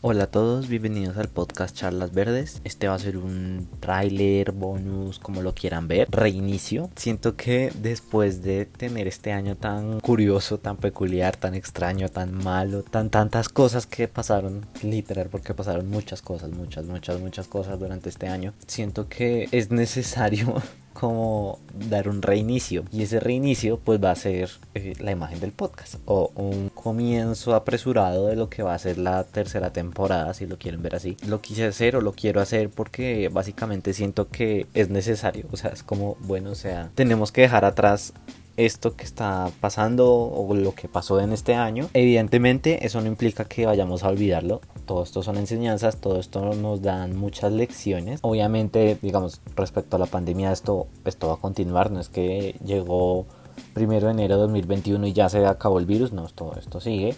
Hola a todos, bienvenidos al podcast Charlas Verdes. Este va a ser un tráiler, bonus, como lo quieran ver, reinicio. Siento que después de tener este año tan curioso, tan peculiar, tan extraño, tan malo, tan tantas cosas que pasaron, literal, porque pasaron muchas cosas, muchas, muchas, muchas cosas durante este año, siento que es necesario como dar un reinicio y ese reinicio pues va a ser eh, la imagen del podcast o un comienzo apresurado de lo que va a ser la tercera temporada si lo quieren ver así lo quise hacer o lo quiero hacer porque básicamente siento que es necesario o sea es como bueno o sea tenemos que dejar atrás esto que está pasando o lo que pasó en este año. Evidentemente eso no implica que vayamos a olvidarlo. Todo esto son enseñanzas, todo esto nos dan muchas lecciones. Obviamente, digamos, respecto a la pandemia, esto, esto va a continuar. No es que llegó primero de enero de 2021 y ya se acabó el virus. No, todo esto sigue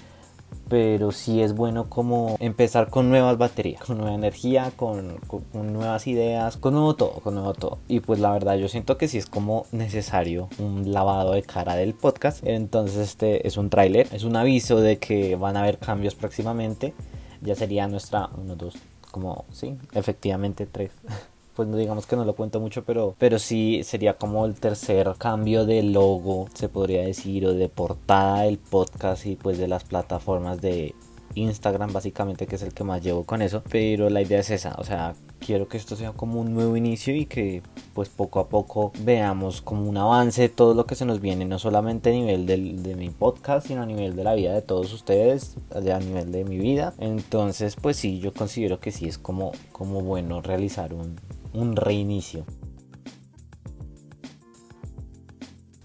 pero sí es bueno como empezar con nuevas baterías, con nueva energía, con, nuevas ideas, con nuevo todo, con nuevo todo. Y pues la verdad yo siento que sí es como necesario un lavado de cara del podcast. Entonces este es un tráiler, es un aviso de que van a haber cambios próximamente. Ya sería nuestra, uno, dos, como, sí, efectivamente tres. pues no digamos que no lo cuento mucho, pero, pero sí sería como el tercer cambio de logo, se podría decir, o de portada del podcast y pues de las plataformas de Instagram básicamente que es el que más llevo con eso pero la idea es esa o sea quiero que esto sea como un nuevo inicio y que pues poco a poco veamos como un avance de todo lo que se nos viene no solamente a nivel del, de mi podcast sino a nivel de la vida de todos ustedes a nivel de mi vida entonces pues sí yo considero que sí es como como bueno realizar un, un reinicio.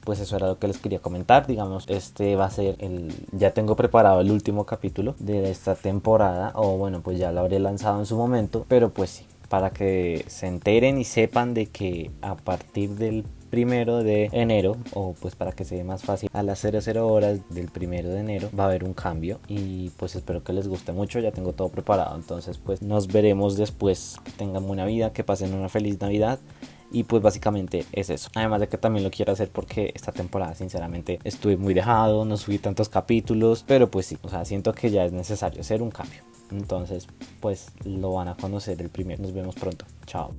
Pues eso era lo que les quería comentar. Digamos, este va a ser el. Ya tengo preparado el último capítulo de esta temporada. O bueno, pues ya lo habré lanzado en su momento. Pero pues sí, para que se enteren y sepan de que a partir del primero de enero o pues para que sea más fácil a las 00 horas del primero de enero va a haber un cambio y pues espero que les guste mucho ya tengo todo preparado entonces pues nos veremos después que tengan buena vida que pasen una feliz navidad y pues básicamente es eso. Además de que también lo quiero hacer porque esta temporada sinceramente estuve muy dejado, no subí tantos capítulos, pero pues sí, o sea, siento que ya es necesario hacer un cambio. Entonces pues lo van a conocer el primero. Nos vemos pronto. Chao.